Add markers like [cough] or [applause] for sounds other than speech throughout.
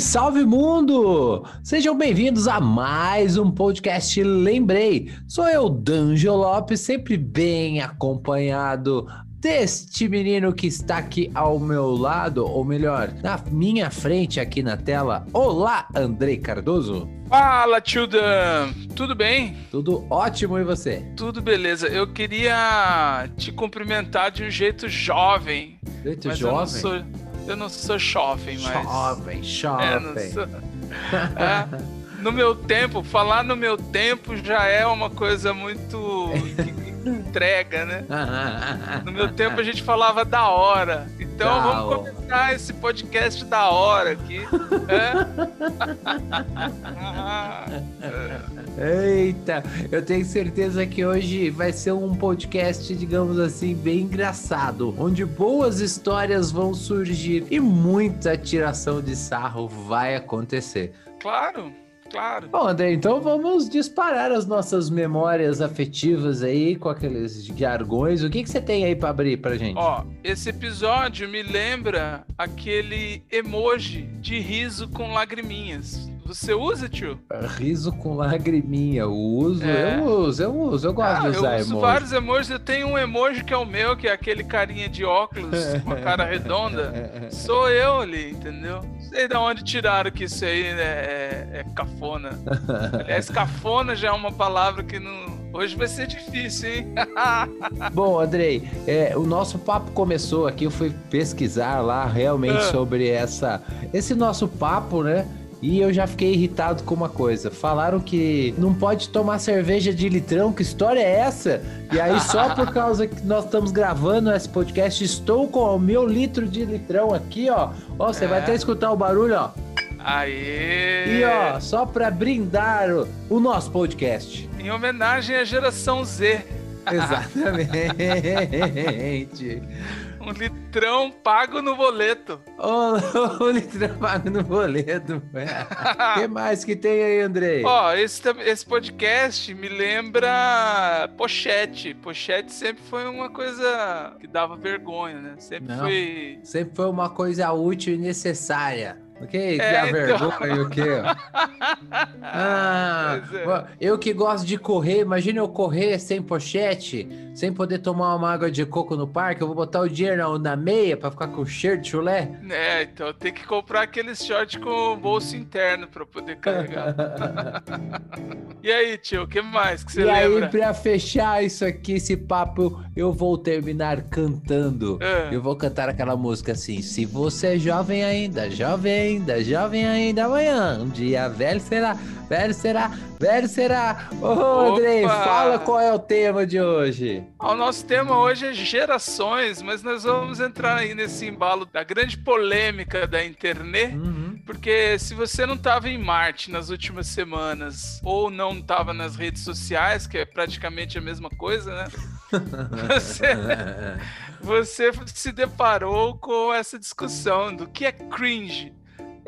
salve mundo! Sejam bem-vindos a mais um podcast Lembrei. Sou eu, Danjo Lopes, sempre bem acompanhado deste menino que está aqui ao meu lado, ou melhor, na minha frente aqui na tela. Olá, Andrei Cardoso. Fala, tio Dan! Tudo bem? Tudo ótimo e você? Tudo beleza. Eu queria te cumprimentar de um jeito jovem. Jeito mas eu não jovem? sou, eu não sou jovem, mas. Jovem, É, jovem. sou- [laughs] É, no meu tempo, falar no meu tempo já é uma coisa muito. [laughs] entrega, né? [laughs] No meu tempo a gente falava da hora. Então Da vamos hora. começar esse podcast da hora aqui. É? [laughs] Eita, eu tenho certeza que hoje vai ser um podcast, digamos assim, bem engraçado, onde boas histórias vão surgir e muita tiração de sarro vai acontecer. Claro, claro. Bom, André, então vamos disparar as nossas memórias afetivas aí com aqueles jargões. O que, que você tem aí pra abrir pra gente? Ó, esse episódio me lembra aquele emoji de riso com lagriminhas. Você usa, tio? Riso com lagriminha. Eu uso, É. eu uso, eu uso, eu gosto Ah, de eu usar uso emoji. vários emojis. Eu tenho um emoji que é o meu, que é aquele carinha de óculos [laughs] com a cara redonda. Sou eu ali, entendeu? Não sei de onde tiraram que isso aí né, é, é cafona. [laughs] Aliás, cafona já é uma palavra que não. Hoje vai ser difícil, hein? [laughs] Bom, Andrei, é, o nosso papo começou aqui, eu fui pesquisar lá realmente Ah. sobre essa, esse nosso papo, né? E eu já fiquei irritado com uma coisa. Falaram que não pode tomar cerveja de litrão, que história é essa? E aí, só por causa que nós estamos gravando esse podcast, estou com o meu litro de litrão aqui, ó. Ó, você vai É. até escutar o barulho, ó. Aê! E ó, só pra brindar o, o nosso podcast. Em homenagem à geração Z. Exatamente. [laughs] Um litrão pago no boleto. Ô, o litrão pago no boleto. O [laughs] que mais que tem aí, Andrei? Ó, esse, tam- esse podcast me lembra pochete. Pochete sempre foi uma coisa que dava vergonha, né? Sempre Não. foi. Sempre foi uma coisa útil e necessária. Ok? É, Dá então. vergonha o quê? [laughs] Ah, é. eu que gosto de correr, imagina eu correr sem pochete, sem poder tomar uma água de coco no parque, eu vou botar o dinheiro na, meia pra ficar com cheiro de chulé? É, então tem que comprar aqueles shorts com bolso interno pra poder carregar. [laughs] e aí, tio, o que mais que você e lembra? aí, pra fechar isso aqui, esse papo, eu vou terminar cantando. É. Eu vou cantar aquela música assim: Se você é jovem ainda, jovem ainda, jovem ainda, amanhã, um dia velho será, velho será, velho será. Ô, Andrei, Opa! fala qual é o tema de hoje. O nosso tema hoje é gerações, mas nós vamos entrar aí nesse embalo da grande polêmica da internet. Uhum. Porque se você não estava em Marte nas últimas semanas ou não estava nas redes sociais, que é praticamente a mesma coisa, né? [laughs] Você, você se deparou com essa discussão do que é cringe.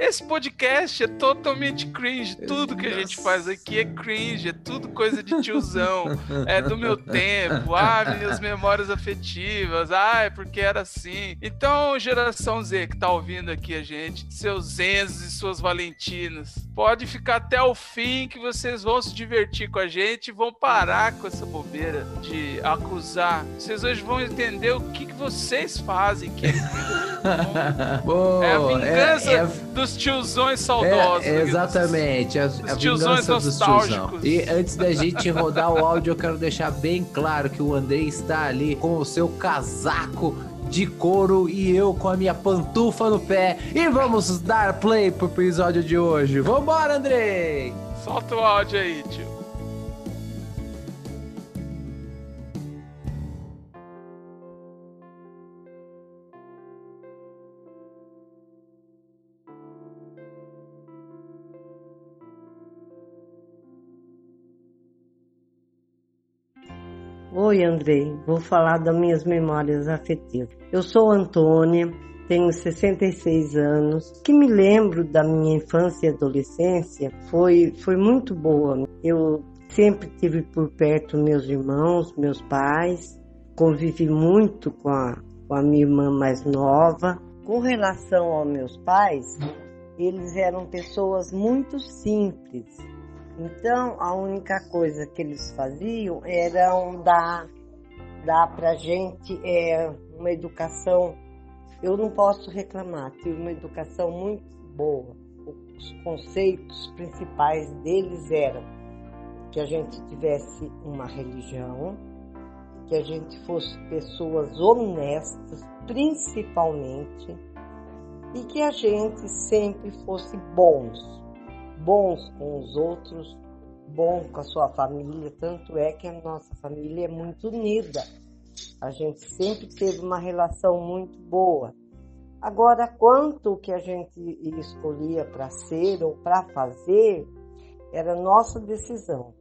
Esse podcast é totalmente cringe. Tudo que a gente faz aqui é cringe, é tudo coisa de tiozão, é do meu [laughs] tempo, ah, minhas memórias afetivas, ah, é porque era assim. Então, geração Z que tá ouvindo aqui a gente, seus Zenzos e suas Valentinas, pode ficar até o fim que vocês vão se divertir com a gente e vão parar com essa bobeira de acusar. Vocês hoje vão entender o que, que vocês fazem que é [laughs] É a vingança é- é- dos tiozões saudosos. É, exatamente, a, a tiozões tiozão. E antes da gente rodar o áudio, eu quero deixar bem claro que o Andrei está ali com o seu casaco de couro e eu com a minha pantufa no pé. E vamos dar play pro episódio de hoje. Vambora, Andrei! Solta o áudio aí, tio. Oi, Andrei. Vou falar das minhas memórias afetivas. Eu sou Antônia, tenho 66 anos. O que me lembro da minha infância e adolescência foi, foi muito boa. Eu sempre tive por perto meus irmãos, meus pais, convivi muito com a, com a minha irmã mais nova. Com relação aos meus pais, eles eram pessoas muito simples. Então, a única coisa que eles faziam era dar, dar para gente é, uma educação. Eu não posso reclamar, tive uma educação muito boa. Os conceitos principais deles eram que a gente tivesse uma religião, que a gente fosse pessoas honestas, principalmente, e que a gente sempre fosse bons, bons com os outros, bom com a sua família, tanto é que a nossa família é muito unida. A gente sempre teve uma relação muito boa. Agora, quanto que a gente escolhia para ser ou para fazer, era nossa decisão.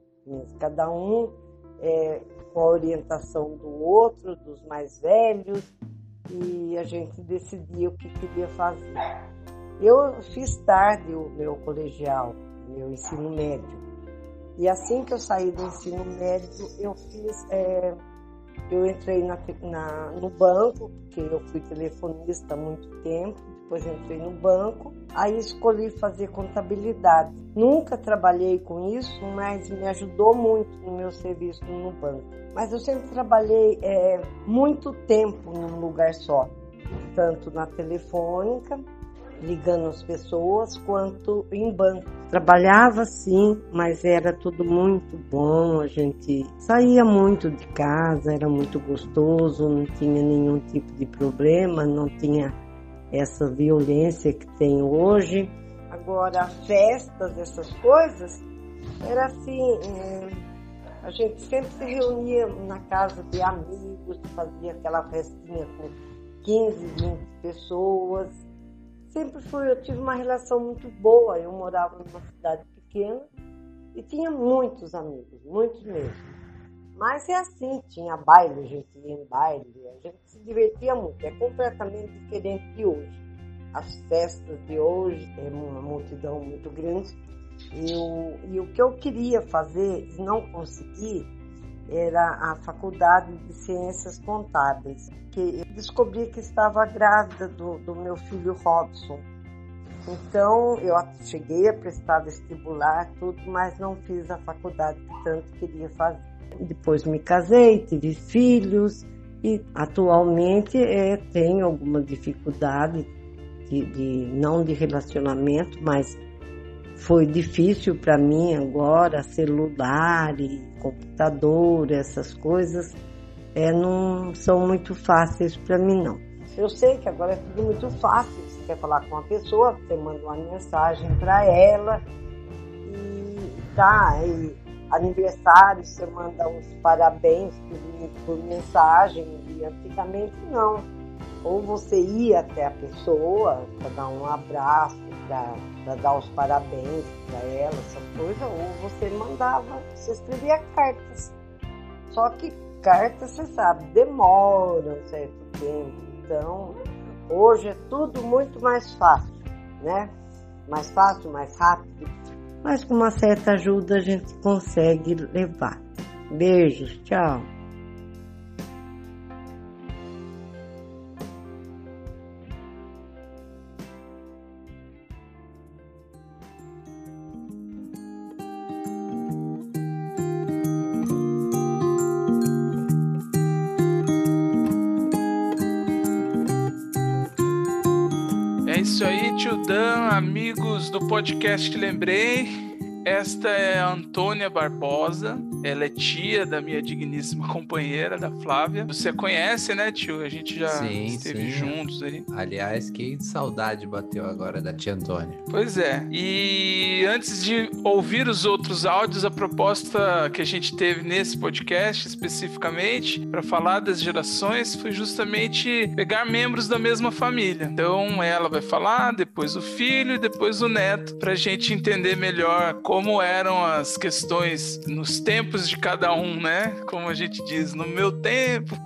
Cada um é, com a orientação do outro, dos mais velhos, e a gente decidia o que queria fazer. Eu fiz tarde o meu colegial, meu ensino médio. E assim que eu saí do ensino médio, eu fiz, é, eu entrei na, na, no banco, porque eu fui telefonista há muito tempo, depois entrei no banco, aí escolhi fazer contabilidade. Nunca trabalhei com isso, mas me ajudou muito no meu serviço no banco. Mas eu sempre trabalhei é, muito tempo num lugar só, tanto na telefônica, ligando as pessoas, quanto em banco. Trabalhava sim, mas era tudo muito bom. A gente saía muito de casa, era muito gostoso, não tinha nenhum tipo de problema, não tinha essa violência que tem hoje. Agora, festas, essas coisas, era assim, é, a gente sempre se reunia na casa de amigos, fazia aquela festinha com 15, 20 pessoas. Sempre foi, eu tive uma relação muito boa. Eu morava numa cidade pequena e tinha muitos amigos, muitos mesmo. Mas é assim, tinha baile, a gente ia em baile, a gente se divertia muito. É completamente diferente de hoje. As festas de hoje tem uma multidão muito grande. E o, e o que eu queria fazer e não consegui era a faculdade de ciências contábeis, que eu descobri que estava grávida do, do meu filho Robson. Então eu cheguei a prestar vestibular, tudo, mas não fiz a faculdade que tanto queria fazer. Depois me casei, tive filhos e atualmente é, tenho alguma dificuldade de, de não de relacionamento, mas foi difícil para mim agora celular e computador, essas coisas é, não são muito fáceis para mim não. Eu sei que agora é tudo muito fácil. Você quer falar com uma pessoa, você manda uma mensagem para ela e tá. E aniversário, você manda uns parabéns por, por mensagem. E antigamente não. Ou você ia até a pessoa para dar um abraço, para dar os parabéns para ela, essa coisa, ou você mandava, você escrevia cartas. Só que cartas, você sabe, demora um certo tempo. Então, hoje é tudo muito mais fácil, né? Mais fácil, mais rápido. Mas com uma certa ajuda a gente consegue levar. Beijos, tchau. Podcast Lembrei. Esta é a Antônia Barbosa. Ela é tia da minha digníssima [laughs] companheira, da Flávia. Você conhece, né, tio? A gente já Sim, esteve sim. juntos aí. Aliás, que saudade bateu agora da tia Antônia. Pois é. E antes de ouvir os outros áudios, a proposta que a gente teve nesse podcast especificamente para falar das gerações foi justamente pegar membros da mesma família. Então ela vai falar, depois o filho e depois o neto, para a gente entender melhor como eram as questões nos tempos tempos de cada um, né? Como a gente diz, no meu tempo.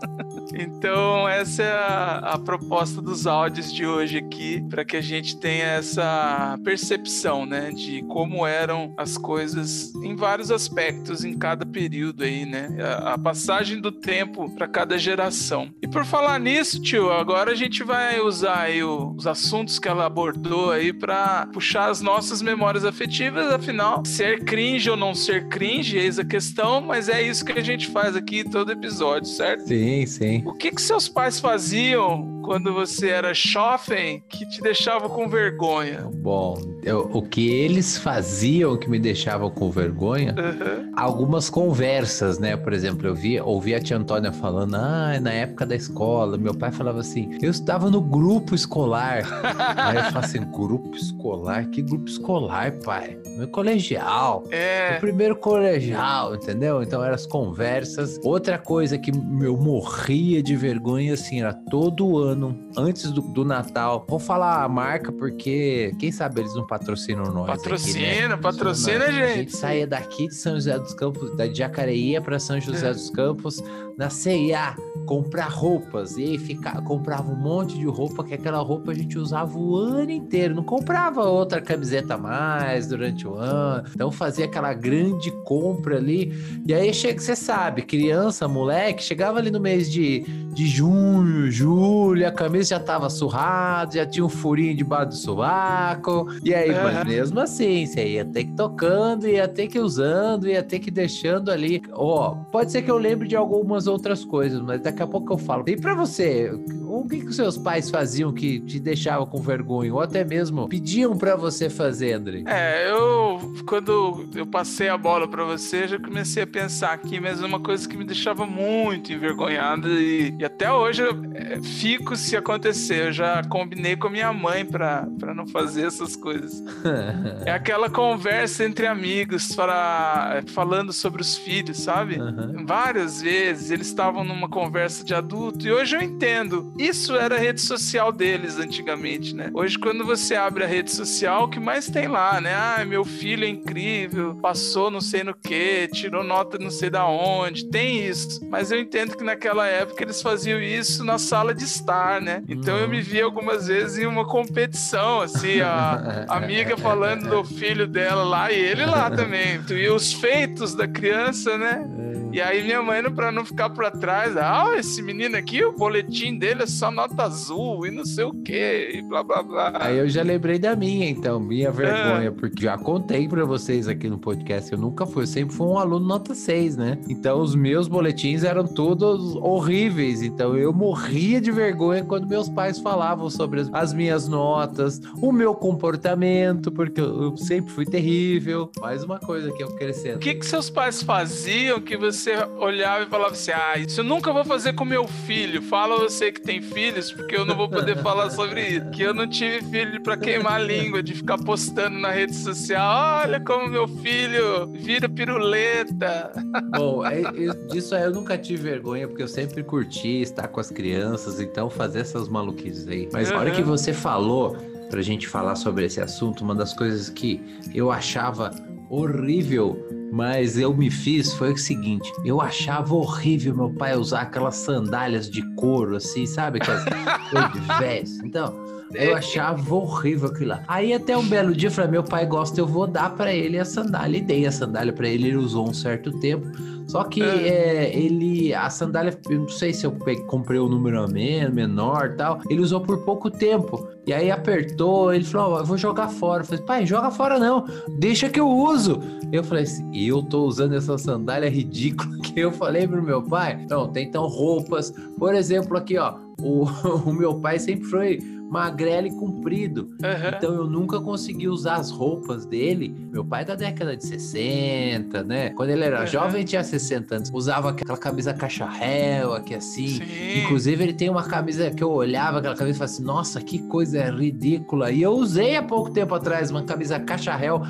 Então, essa é a, a proposta dos áudios de hoje aqui, para que a gente tenha essa percepção, né, de como eram as coisas em vários aspectos em cada período aí, né? A, a passagem do tempo para cada geração. E por falar nisso, tio, agora a gente vai usar aí o, os assuntos que ela abordou aí para puxar as nossas memórias afetivas, afinal, ser cringe ou não ser cringe, eis a questão, mas é isso que a gente faz aqui todo episódio, certo? Sim, sim. O que que seus pais faziam quando você era jovem que te deixava com vergonha? Bom, o que eles faziam que me deixava com vergonha, Uhum. algumas conversas, né? Por exemplo, eu via, ouvia a tia Antônia falando, ah, na época da escola, meu pai falava assim, eu estava no grupo escolar. [laughs] Aí eu falo assim, grupo escolar? Que grupo escolar, pai? Meu colegial. O É. primeiro colegial, entendeu? Então eram as conversas. Outra coisa que eu morria de vergonha, assim, era todo ano, antes do, do Natal. Vou falar a marca porque, quem sabe eles não patrocinam nós. aqui, né? Patrocina, patrocina, A gente gente. saía daqui de São José dos Campos, da Jacareí ia pra São José É. dos Campos, na CIA, comprar roupas. E aí fica, comprava um monte de roupa, que aquela roupa a gente usava o ano inteiro. Não comprava outra camiseta a mais durante o ano. Então fazia aquela grande compra ali. E aí chega, você sabe, criança, moleque, chegava ali no mês de, de junho, julho, a camisa já tava surrada, já tinha um furinho debaixo do sovaco. E aí, mas Aham. mesmo assim, você ia ter que tocando, ia ter que usando, ia ter que deixando ali. Ó, pode ser que eu lembre de algumas outras coisas, mas daqui a pouco eu falo. E pra você, o que, que os seus pais faziam que te deixavam com vergonha? Ou até mesmo pediam pra você fazer, André? É, eu quando eu passei a bola pra você, já comecei a pensar aqui, mas é uma coisa que me deixava muito envergonhado e, e até hoje eu é, fico se acontecer. Eu já combinei com a minha mãe pra não fazer essas coisas. [laughs] É aquela conversa entre amigos para, falando sobre os filhos, sabe? Aham. Várias vezes eles estavam numa conversa de adulto e hoje eu entendo. Isso era a rede social deles antigamente, né? Hoje, quando você abre a rede social, o que mais tem lá, né? Ah, meu filho é incrível, passou não sei no que, tirou nota não sei da onde. Tem isso. Mas eu entendo que naquela época eles faziam isso na sala de estar, né? Então eu me vi algumas vezes em uma competição, assim, a [laughs] amiga falando do filho dela lá e ele lá também. E os feitos da criança, né? E aí minha mãe, pra não ficar pra trás, ah, esse menino aqui, o boletim dele é só nota azul e não sei o que, e blá blá blá. Aí eu já lembrei da minha, então, minha vergonha, porque já contei pra vocês aqui no podcast, eu nunca fui, eu sempre fui um aluno nota 6, né? Então os meus boletins eram todos horríveis, então eu morria de vergonha quando meus pais falavam sobre as, as minhas notas, o meu comportamento, porque eu, eu sempre fui terrível. Mais uma coisa que eu crescendo. O que, que seus pais faziam que você olhava e falava assim: Ah, isso eu nunca vou fazer com meu filho. Fala você que tem filhos, porque eu não vou poder [laughs] falar sobre isso. Que eu não tive filho pra queimar a língua, de ficar postando na rede social: Olha como meu filho vira piruleta. [laughs] Bom, é- eu- disso aí eu nunca tive vergonha, porque eu sempre curti estar com as crianças, então fazer essas maluquices aí. Mas a hora que você falou, pra gente falar sobre esse assunto, uma das coisas que eu achava horrível, mas eu me fiz foi o seguinte: eu achava horrível meu pai usar aquelas sandálias de couro, assim, sabe? Aquelas [laughs] coisas de velhos. Então. Eu achava horrível aquilo lá. Aí até um belo dia eu falei, meu pai gosta, eu vou dar pra ele a sandália. E dei a sandália pra ele, ele usou um certo tempo. Só que Ah. é, ele, a sandália, eu não sei se eu comprei o número a men- menor e tal, ele usou por pouco tempo. E aí apertou, ele falou, ó, eu vou jogar fora. Eu falei, pai, joga fora não, deixa que eu uso. Eu falei assim, eu tô usando essa sandália ridícula que eu falei pro meu pai. Não, tem então roupas, por exemplo, aqui ó, o, [laughs] o meu pai sempre foi magrelo e comprido. Aham. Então eu nunca consegui usar as roupas dele. Meu pai é da década de 60, né? Quando ele era Uhum. jovem, tinha 60 anos. Usava aquela camisa cacharel aqui assim. Sim. Inclusive, ele tem uma camisa que eu olhava, aquela camisa e falava assim: nossa, que coisa ridícula. E eu usei há pouco tempo atrás uma camisa cacharel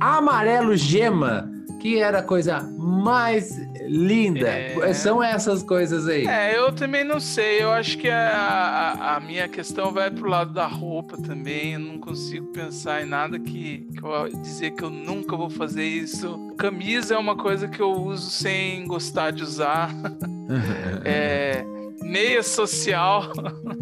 amarelo gema. Que era a coisa mais linda? É. São essas coisas aí. É, eu também não sei. Eu acho que a, a, a minha questão vai pro lado da roupa também. Eu não consigo pensar em nada que, que eu dizer que eu nunca vou fazer isso. Camisa é uma coisa que eu uso sem gostar de usar. [laughs] É, meia social.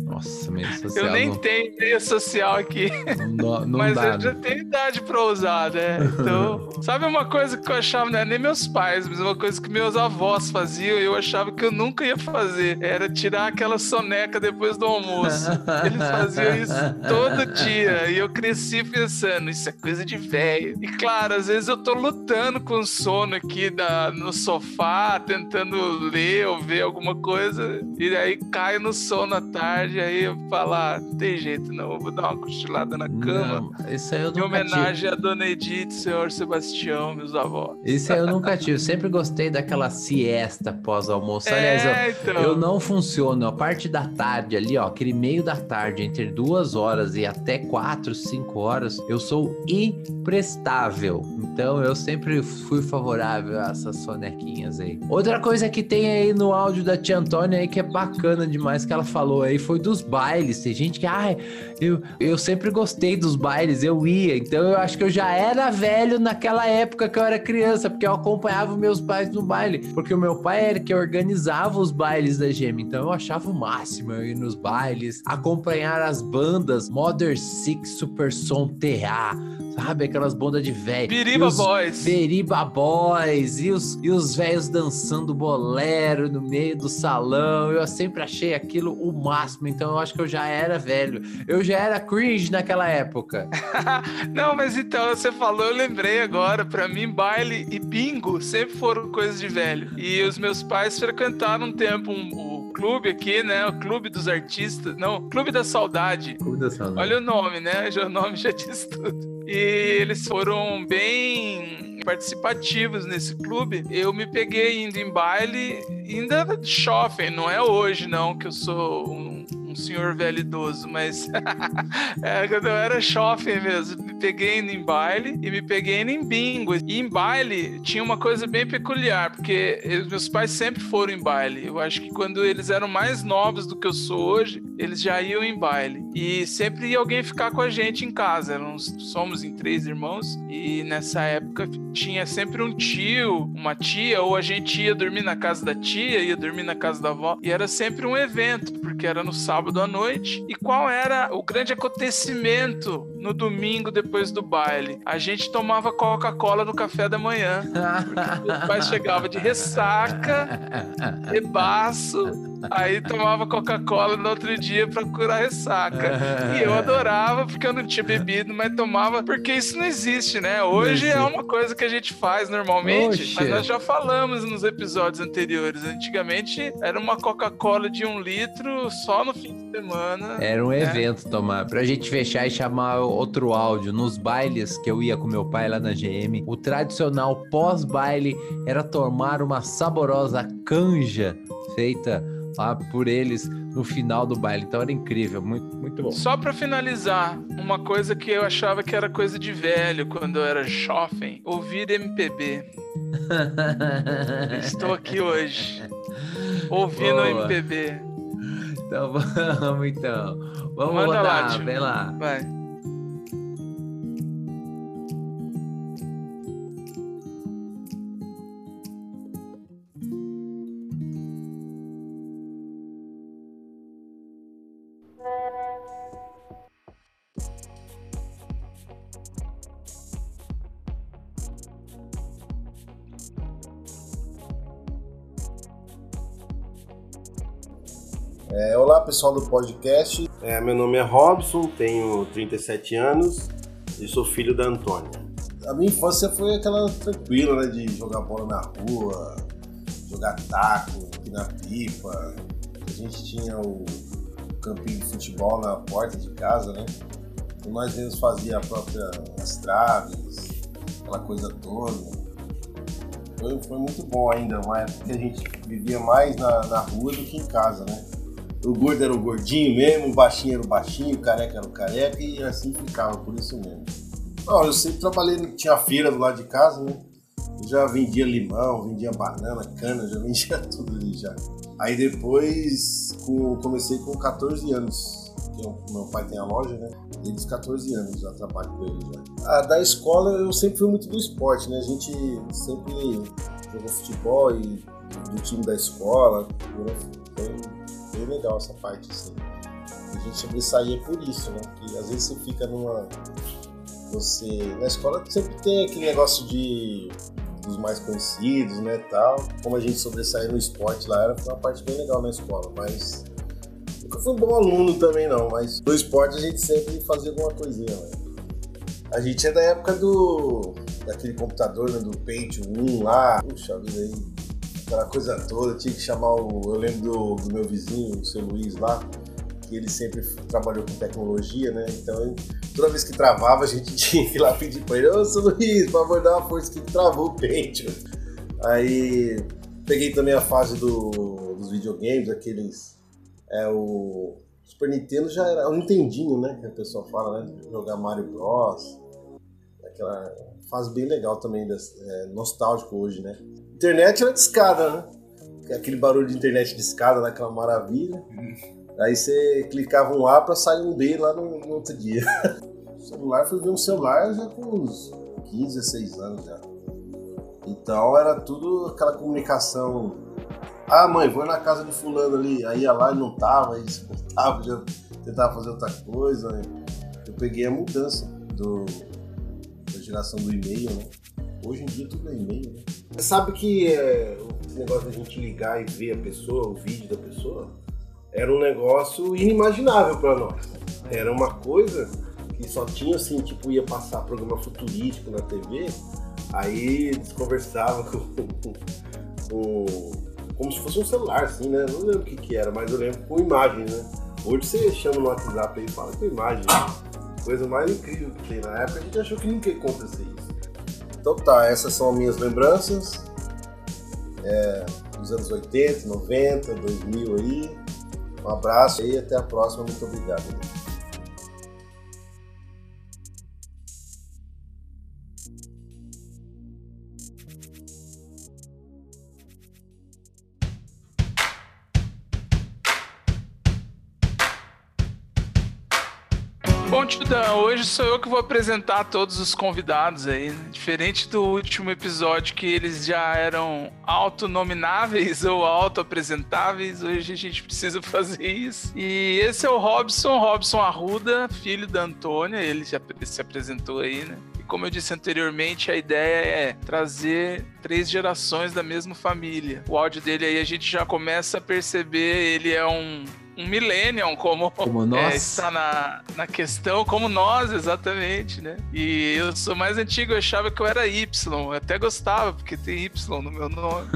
Nossa, meio social. Eu nem não, tenho meia social aqui. não, não mas dá. eu já né? tenho idade pra usar, né? Então, [laughs] sabe uma coisa que eu achava, não é nem meus pais, mas uma coisa que meus avós faziam e eu achava que eu nunca ia fazer. Era tirar aquela soneca depois do almoço. Eles faziam isso todo dia. E eu cresci pensando, isso é coisa de velho. E claro, às vezes eu tô lutando com sono aqui da, no sofá, tentando ler ou ver alguma coisa. E aí caio no sono à tarde, aí eu falo, ah, não tem jeito não, eu vou dar uma cochilada na cama. Não, isso aí eu Em nunca tive. homenagem a Dona Edith, senhor Sebastião, meus avós. Isso aí eu nunca tive. Eu sempre gostei daquela siesta pós-almoço. Aliás, eu, é, então. Eu não funciono. A parte da tarde ali, ó, aquele meio da tarde, entre duas horas e até quatro, cinco horas, eu sou imprestável. Então eu sempre fui favorável a essas sonequinhas aí. Outra coisa que tem aí no áudio da tia Antônia aí que é bacana demais que ela falou aí foi dos bailes. Tem gente que, ah, eu, eu sempre gostei dos bailes, eu ia. Então eu acho que eu já era velho naquela época que eu era criança, porque eu acompanhava meus pais no baile. Porque o meu pai era que organizava os bailes da Gema. Então eu achava o máximo eu ir nos bailes, acompanhar as bandas Mother Six, Super Som TA, sabe? Aquelas bandas de velho. Biriba E os Boys. Beriba Boys e os, e os velhos dançando bolero no meio do salão. Eu sempre achei aquilo o máximo. Então eu acho que eu já era velho. Eu já era cringe naquela época. [laughs] Não, mas então, você falou, eu lembrei agora. Pra mim, baile e bingo sempre foram coisas de velho. E os meus pais frequentaram um tempo um- clube aqui, né? O Clube dos Artistas. Não, Clube da Saudade. Olha o nome, né? Já, o nome já diz tudo. E eles foram bem participativos nesse clube. Eu me peguei indo em baile, ainda shopping, não é hoje não, que eu sou um senhor velho idoso, mas [laughs] é, quando eu era shopping mesmo. Me peguei indo em baile e me peguei indo em bingo. E em baile tinha uma coisa bem peculiar, porque eu- meus pais sempre foram em baile. Eu acho que quando eles eram mais novos do que eu sou hoje, eles já iam em baile. E sempre ia alguém ficar com a gente em casa. Somos em três irmãos. E nessa época tinha sempre um tio, uma tia, ou a gente ia dormir na casa da tia, ia dormir na casa da avó. E era sempre um evento, porque era no sábado à noite. E qual era o grande acontecimento no domingo depois do baile? A gente tomava Coca-Cola no café da manhã. Meus pais chegavam de ressaca, rebaço, aí tomava Coca-Cola no outro dia pra curar ressaca. E eu adorava porque eu não tinha bebido, mas tomava porque isso não existe, né? Hoje é uma coisa que a gente faz normalmente, Oxe. mas nós já falamos nos episódios anteriores. Antigamente era uma Coca-Cola de um litro só no fim de semana. Era um evento tomar. Pra gente fechar e chamar outro áudio. Nos bailes que eu ia com meu pai lá na GM, o tradicional pós-baile era tomar uma saborosa canja feita lá por eles no final do baile. Então era incrível, muito, muito bom. Só pra finalizar, uma coisa que eu achava que era coisa de velho quando eu era jovem, ouvir MPB. [laughs] Estou aqui hoje, ouvindo Boa. MPB. Então [laughs] vamos então. Vamos Manda lá, vem lá. Vai. É, olá pessoal do podcast, É, meu nome é Robson, tenho 37 anos e sou filho da Antônia. A minha infância foi aquela tranquila, né, de jogar bola na rua, jogar taco, na pipa. A gente tinha o campinho de futebol na porta de casa, né? E nós mesmos fazia a própria as traves, aquela coisa toda. Foi, foi muito bom ainda, que a gente vivia mais na, na rua do que em casa, né? O gordo era o gordinho mesmo, o baixinho era o baixinho, o careca era o careca e assim ficava, por isso mesmo. Não, eu sempre trabalhei, tinha feira do lado de casa, né? Eu já vendia limão, vendia banana, cana, já [laughs] vendia tudo ali já. Aí depois com- comecei com 14 anos. que eu- Meu pai tem a loja, né? Desde os 14 anos já trabalho com ele já. Ah, da escola eu sempre fui muito do esporte, né? A gente sempre jogou futebol e do time da escola. Foi legal essa parte, assim. A gente sobressaía por isso, né? Porque às vezes você fica numa. Você. Na escola sempre tem aquele negócio de. dos mais conhecidos, né? Tal. Como a gente sobressaía no esporte lá, era uma parte bem legal na escola, mas. Nunca fui um bom aluno também, não, mas no esporte a gente sempre fazia alguma coisinha, né? A gente é da época do. daquele computador, né? Do Paint 1 lá. Puxa vida aí. Aquela coisa toda, tinha que chamar o. Eu lembro do, do meu vizinho, o seu Luiz lá, que ele sempre trabalhou com tecnologia, né? Então, toda vez que travava, a gente [laughs] tinha que ir lá pedir pra ele: Ô, seu Luiz, por favor, dá uma força que travou o Paint. Aí, peguei também a fase do, dos videogames, aqueles. É o. Super Nintendo já era. O Nintendinho, né? Que a pessoa fala, né? Jogar Mario Bros. Aquela fase bem legal também, é, nostálgico hoje, né? Internet era de escada, né? Aquele barulho de internet de escada, naquela maravilha. Aí você clicava um A pra sair um B lá no, no outro dia. o [laughs] celular, fui ver um celular já com uns 15, 16 anos já. Então era tudo aquela comunicação. Ah, mãe, vou na casa de fulano ali. Aí ia lá e não tava, aí se voltava, já tentava fazer outra coisa. Eu peguei a mudança do, da geração do e-mail, né? Hoje em dia tudo é e-mail, né? Sabe que é, esse negócio da gente ligar e ver a pessoa, o vídeo da pessoa, era um negócio inimaginável para nós. Era uma coisa que só tinha assim, tipo, ia passar programa futurístico na TV, aí eles conversavam com, [laughs] com- com- como se fosse um celular, assim, né? Não lembro o que, que era, mas eu lembro com imagem, né? Hoje você chama no WhatsApp aí e fala com imagem. Coisa mais incrível que tem. Na época a gente achou que nunca ia acontecer isso. Então tá, essas são as minhas lembranças. É, dos anos 80, 90, 2000 aí. Um abraço aí, até a próxima. Muito obrigado. Hoje sou eu que vou apresentar todos os convidados aí. né? Diferente do último episódio que eles já eram autonomináveis [laughs] ou autoapresentáveis, hoje a gente precisa fazer isso. E esse é o Robson, Robson Arruda, filho da Antônia, ele já se apresentou aí, né? E como eu disse anteriormente, a ideia é trazer três gerações da mesma família. O áudio dele aí a gente já começa a perceber, ele é um um millennium, como, Como [laughs] é, nós. está na, na questão, como nós, exatamente, né? E eu sou mais antigo, eu achava que eu era Y, eu até gostava, porque tem Y no meu nome.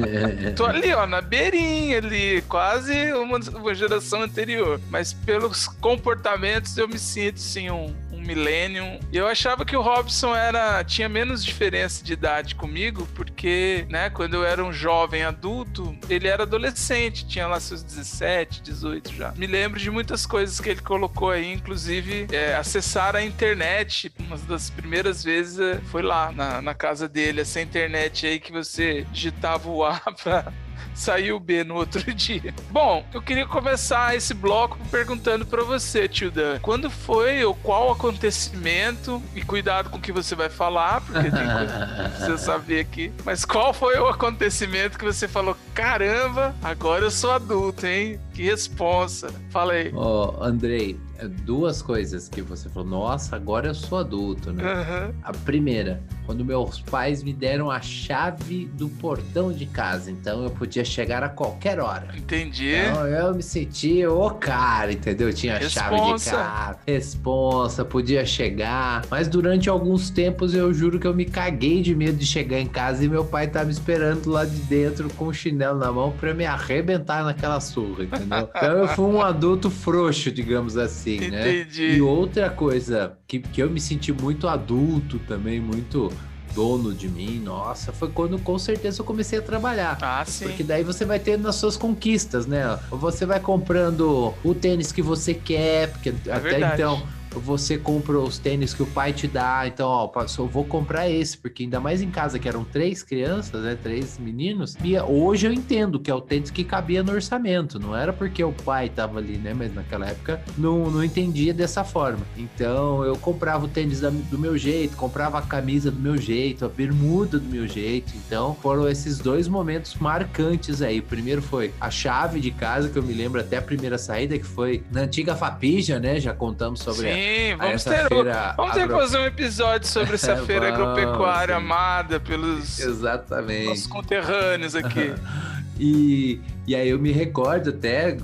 [laughs] Tô ali, ó, na beirinha ali, quase uma, uma geração anterior. Mas pelos comportamentos eu me sinto, sim, um millennium. E eu achava que o Robson era tinha menos diferença de idade comigo, porque, né, quando eu era um jovem adulto, ele era adolescente, tinha lá seus 17, 18 já. Me lembro de muitas coisas que ele colocou aí, inclusive é, acessar a internet. Uma das primeiras vezes é, foi lá na, na casa dele, essa internet aí que você digitava o A [laughs] pra sair o B no outro [laughs] dia. Bom, eu queria começar esse bloco perguntando pra você, tio Dan, quando foi ou qual acontecimento, e cuidado com o que você vai falar, porque tem coisa que [laughs] precisa saber aqui, mas qual foi o acontecimento que você falou, caramba, agora eu sou adulto, hein? Que responsa. Fala aí. Ó, Andrei, é duas coisas que você falou. Nossa, agora eu sou adulto, né? Aham. A primeira, quando meus pais me deram a chave do portão de casa, então eu podia chegar a qualquer hora. Entendi. Então eu me senti o cara, entendeu? Eu Tinha a chave de casa, responsa, podia chegar. Mas durante alguns tempos eu juro que eu me caguei de medo de chegar em casa e meu pai tá me esperando lá de dentro com o chinelo na mão pra me arrebentar naquela surra, entendeu? Então eu fui um adulto frouxo, digamos assim, né? Entendi. E outra coisa que, que eu me senti muito adulto também, muito dono de mim, nossa, foi quando com certeza eu comecei a trabalhar. Ah, sim. Porque daí você vai tendo as suas conquistas, né? Você vai comprando o tênis que você quer, porque até verdade. então você compra os tênis que o pai te dá. Então, ó, eu vou comprar esse, porque ainda mais em casa, que eram três crianças, né? Três meninos. E hoje eu entendo que é o tênis que cabia no orçamento. Não era porque o pai tava ali, né? Mas naquela época não, não entendia dessa forma. Então eu comprava o tênis do meu jeito, comprava a camisa do meu jeito, a bermuda do meu jeito. Então foram esses dois momentos marcantes aí. O primeiro foi a chave de casa, que eu me lembro até a primeira saída, que foi na antiga Fapija, né? Já contamos sobre Sim, a, vamos ter, feira. vamos ter que agro- fazer um episódio sobre essa [laughs] feira Vamos, agropecuária sim. amada pelos Exatamente. nossos conterrâneos aqui. [laughs] E, e aí eu me recordo até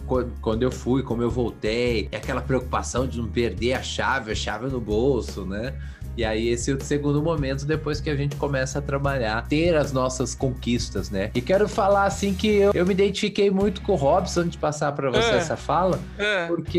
quando, eu fui, como eu voltei, e aquela preocupação de não perder a chave, a chave no bolso, né? E aí esse é o segundo momento depois que a gente começa a trabalhar, ter as nossas conquistas, né? E quero falar assim que eu, eu me identifiquei muito com o Robson antes de passar para você É. essa fala, É. porque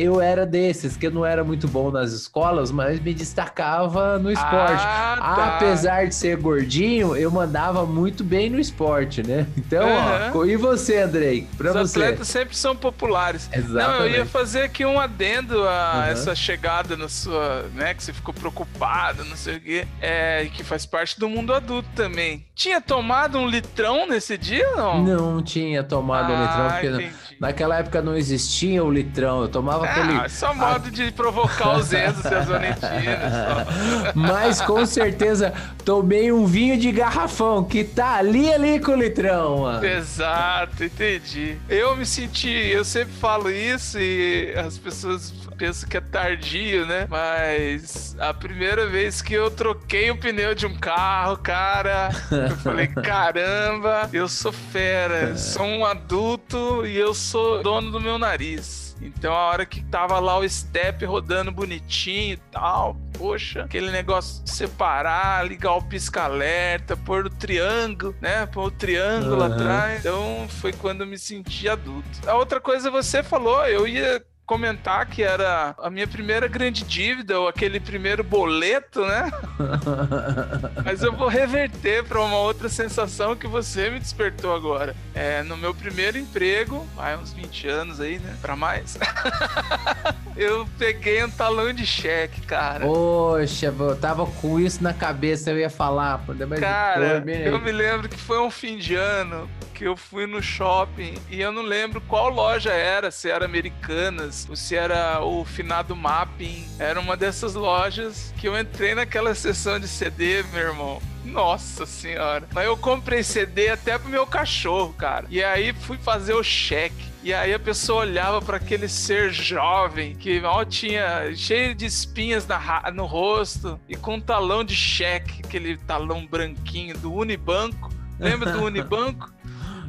eu era desses que eu não era muito bom nas escolas, mas me destacava no esporte. Ah, tá. Apesar de ser gordinho, eu mandava muito bem no esporte, né? Então, Aham. ó, e você, Andrei? Pra Os você. atletas sempre são populares. Não, eu Exatamente. ia fazer aqui um adendo a Aham. essa chegada na sua, né, que você ficou preocupado, não sei o quê, é, que faz parte do mundo adulto também. Tinha tomado um litrão nesse dia, não? Não tinha tomado um litrão, Ah, porque entendi. naquela época não existia o litrão. Eu tomava aquele. Ah, é só modo de provocar os e Valentinas. só. [laughs] Mas com certeza tomei um vinho de garrafão que tá ali ali com o litrão, mano. Exato, entendi. Eu me senti, eu sempre falo isso e as pessoas pensam que é tardio, né? Mas a primeira vez que eu troquei o pneu de um carro, cara, eu [laughs] falei, caramba, eu sou fera, eu sou um adulto e eu sou dono do meu nariz. Então a hora que tava lá o step rodando bonitinho e tal, poxa, aquele negócio de separar, ligar o pisca-alerta, pôr o triângulo, né? Pôr o triângulo Aham. atrás. Então foi quando eu me senti adulto. A outra coisa você falou, eu ia comentar que era a minha primeira grande dívida, ou aquele primeiro boleto, né? [laughs] Mas eu vou reverter para uma outra sensação que você me despertou agora. É, no meu primeiro emprego, há uns 20 anos aí, né? Pra mais. [laughs] eu peguei um talão de cheque, cara. Poxa, eu tava com isso na cabeça, eu ia falar. Mas Cara, eu me lembro que foi um fim de ano que eu fui no shopping e eu não lembro qual loja era, se era Americanas ou se era o finado Mapping. Era uma dessas lojas que eu entrei naquela sessão de CD, meu irmão. Nossa senhora. Mas eu comprei CD até pro meu cachorro, cara. E aí fui fazer o cheque. E aí a pessoa olhava para aquele ser jovem que mal tinha cheio de espinhas na no rosto e com um talão de cheque, aquele talão branquinho do Unibanco. Lembra do [laughs] Unibanco?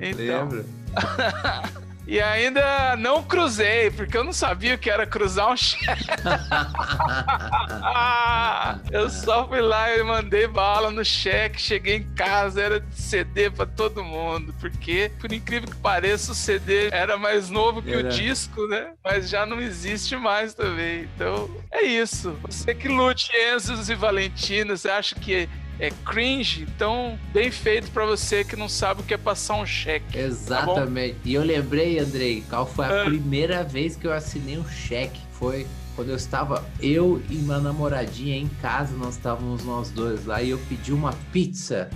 Então, Lembro. [laughs] e ainda não cruzei, porque eu não sabia o que era cruzar um cheque. [laughs] eu só fui lá e mandei bala no cheque, cheguei em casa, era de CD pra todo mundo, porque, por incrível que pareça, o CD era mais novo que Era. o disco, né? Mas já não existe mais também. Então, é isso. Você que lute Enzos e Valentina, você acha que é cringe? Então, bem feito pra você que não sabe o que é passar um cheque. Exatamente. e eu lembrei, Andrei, qual foi a Ah. primeira vez que eu assinei um cheque? Foi quando eu estava, eu e minha namoradinha em casa, nós estávamos nós dois lá e eu pedi uma pizza.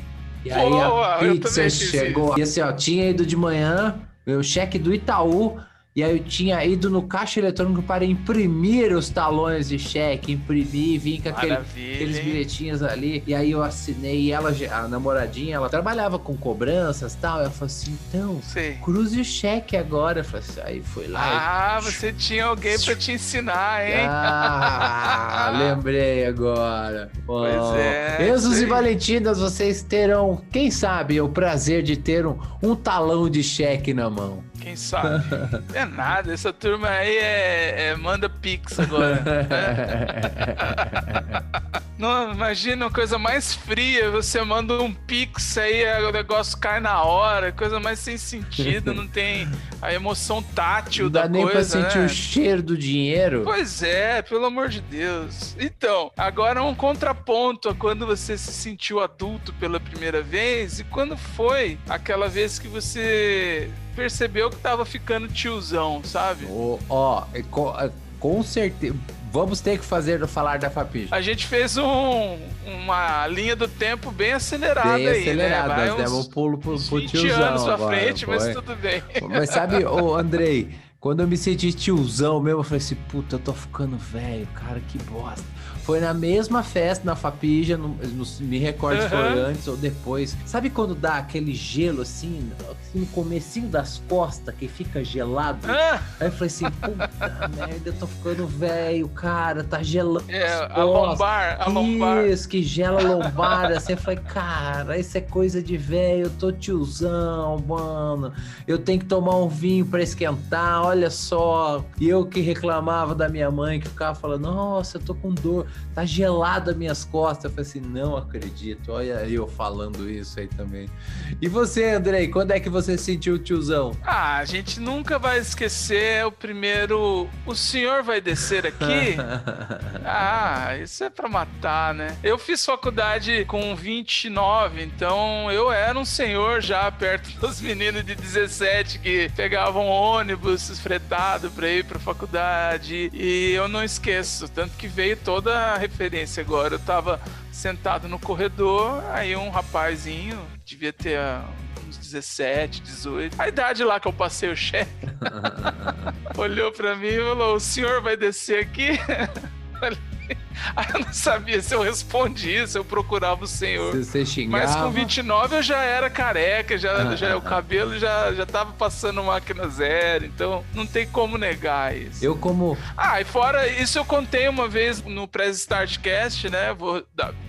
E aí a pizza chegou. E assim, ó, tinha ido de manhã, meu cheque do Itaú. E aí eu tinha ido no caixa eletrônico para imprimir os talões de cheque, imprimir, vim com aquele, aqueles bilhetinhos ali. E aí eu assinei e ela, a namoradinha, ela trabalhava com cobranças e tal. Ela falou assim: então, Sei. cruze o cheque agora. Eu falei assim, aí foi lá. Ah, você tinha alguém pra te ensinar, e- hein? Ah, [laughs] lembrei agora. Pois Bom, é, Enzos e Valentinas, vocês terão, quem sabe, o prazer de ter um, um talão de cheque na mão. Quem sabe? [laughs] É nada, essa turma aí é, é- manda pix agora. [laughs] Não, imagina uma coisa mais fria, você manda um pix aí, o negócio cai na hora, coisa mais sem sentido, não [laughs] tem a emoção tátil Não dá da nem pra coisa, sentir né? o cheiro do dinheiro. Pois é, pelo amor de Deus. Então, agora um contraponto a quando você se sentiu adulto pela primeira vez e quando foi aquela vez que você percebeu que tava ficando tiozão, sabe? Ó, é co- é, com certeza. Vamos ter que fazer falar da Fapija. A gente fez um, uma linha do tempo bem acelerada Bem aí, acelerado, né? Vai nós demos um pulo pro, pro 20 tiozão anos pra agora, frente, mas foi. tudo bem. Mas sabe, ô Andrei, quando eu me senti tiozão mesmo, eu falei assim, puta, eu tô ficando velho, cara, que bosta. Foi na mesma festa na Fapija, não, não me recordo se foi antes ou depois. Sabe quando dá aquele gelo assim, assim, no comecinho das costas, que fica gelado? Ah, Aí eu falei assim, puta merda, eu tô ficando velho, cara, tá gelando. é, a lombar, a lombar. Isso, que gela a lombar. assim, eu falei, cara, isso é coisa de velho, eu tô tiozão, mano. Eu tenho que tomar um vinho pra esquentar, olha só. E eu que reclamava da minha mãe, que ficava falando, nossa, eu tô com dor, tá gelado as minhas costas. Eu falei assim, não acredito, olha eu falando isso aí também. E você, Andrei, quando é que você sentiu o tiozão? Ah, a gente nunca vai esquecer o primeiro. O senhor vai descer aqui? [laughs] Ah, isso é pra matar, né? Eu fiz faculdade com 29, então eu era um senhor já perto [laughs] dos meninos de 17 que pegavam ônibus fretado pra ir pra faculdade. E eu não esqueço, tanto que veio toda a referência agora. Eu tava sentado no corredor, aí um rapazinho, devia ter ah, uns 17, 18, a idade lá que eu passei o chefe, [laughs] olhou pra mim e falou: O senhor vai descer aqui? [laughs] [laughs] Aí eu não sabia se eu respondia, se eu procurava o senhor. Se você xingava... Mas com 29 eu já era careca, já, já o cabelo já, já tava passando máquina zero, então não tem como negar isso. Eu como... Ah, e fora isso eu contei uma vez no Press Startcast, né? Vou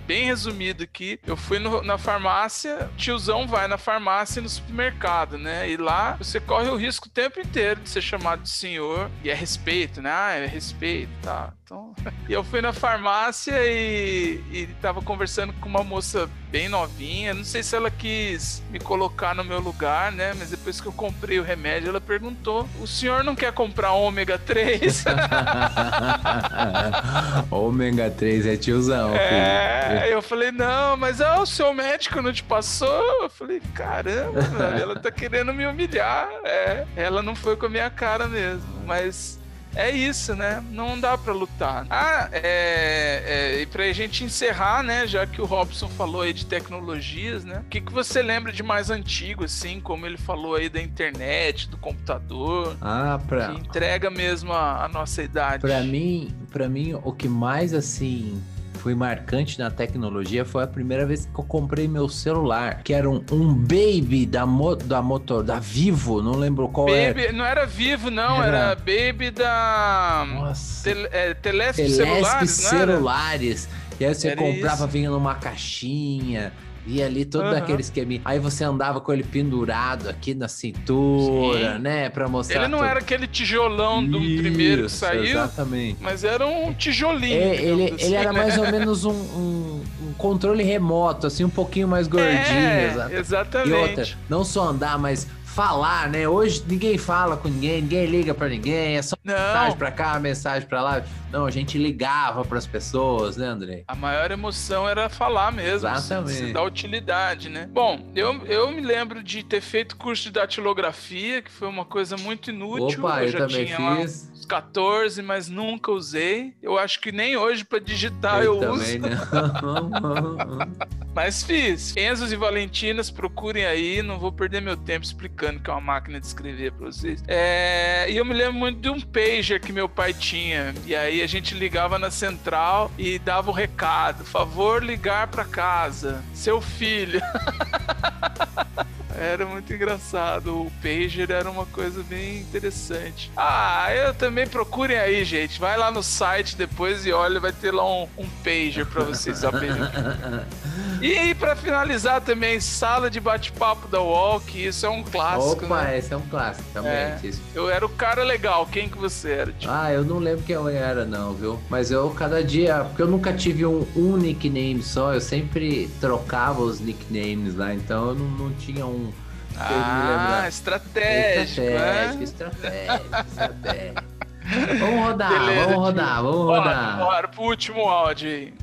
bem resumido aqui. Eu fui no- na farmácia, tiozão vai na farmácia e no supermercado, né? E lá você corre o risco o tempo inteiro de ser chamado de senhor. E é respeito, né? Ah, é respeito, tá. Então... [laughs] E eu fui na farmácia e, e tava conversando com uma moça bem novinha. Não sei se ela quis me colocar no meu lugar, né? Mas depois que eu comprei o remédio, ela perguntou: o senhor não quer comprar ômega 3? [laughs] Ômega 3 é tiozão, filho. É, eu falei, não, mas ah, o seu médico não te passou? Eu falei, caramba, ela tá querendo me humilhar. É, ela não foi com a minha cara mesmo, mas é isso, né? Não dá pra lutar. Ah, é, é, e pra gente encerrar, né, já que o Robson falou aí de tecnologias, né? O que, que você lembra de mais antigo, assim, como ele falou aí da internet, do computador, Ah, pra, que entrega mesmo a, a nossa idade? pra mim, pra mim, o que mais, assim, foi marcante na tecnologia foi a primeira vez que eu comprei meu celular, que era um, um Baby da, mo, da Motor, da Vivo, não lembro qual era. Baby, não era vivo, não, Era- era, Baby da. Nossa. Tele, é, Telesp Telesp era? celulares. E aí você Era comprava isso. vinha numa caixinha. Via ali todo Aham. aquele esqueminha. Aí você andava com ele pendurado aqui na cintura, Sim. né? Pra mostrar. Ele não tudo. era aquele tijolão do primeiro que Isso, saiu, Exatamente. mas era um tijolinho. É, ele, assim, ele era né? mais ou menos um, [laughs] um- um controle remoto, assim, um pouquinho mais gordinho. É, exata- E exatamente. outra, não só andar, mas falar, né? Hoje ninguém fala com ninguém, ninguém liga pra ninguém, é só mensagem Não, pra cá, mensagem pra lá. Não, a gente ligava pras pessoas, né, André? a maior emoção era falar mesmo. Exatamente. Se, se dar utilidade, né? Bom, eu, eu me lembro de ter feito curso de datilografia, que foi uma coisa muito inútil. Opa, eu, já também tinha lá fiz. Uns 14, mas nunca usei. Eu acho que nem hoje pra digitar eu, eu uso. [laughs] Mas fiz. Enzos e Valentinas, procurem aí. Não vou perder meu tempo explicando que é uma máquina de escrever pra vocês. É, E eu me lembro muito de um pager que meu pai tinha. E aí a gente ligava na central e dava o recado: favor ligar pra casa. Seu filho. [laughs] Era muito engraçado. O pager era uma coisa bem interessante. Ah, eu também procurem aí, gente. Vai lá no site depois e olha, vai ter lá um, um pager pra vocês [laughs] saberem. E aí, pra finalizar também, sala de bate-papo da que isso é um clássico, Opa, né? esse é um clássico também. É. Eu era o cara legal, quem que você era? Tipo, Ah, eu não lembro quem eu era, não, viu? Mas eu cada dia. Porque eu nunca tive um, um nickname só, eu sempre trocava os nicknames lá, então eu não, não tinha um. ah, estratégico, estratégico, né? estratégico, estratégico. Vamos rodar, Beleza, vamos rodar, vamos Bora, rodar. bora pro último áudio aí.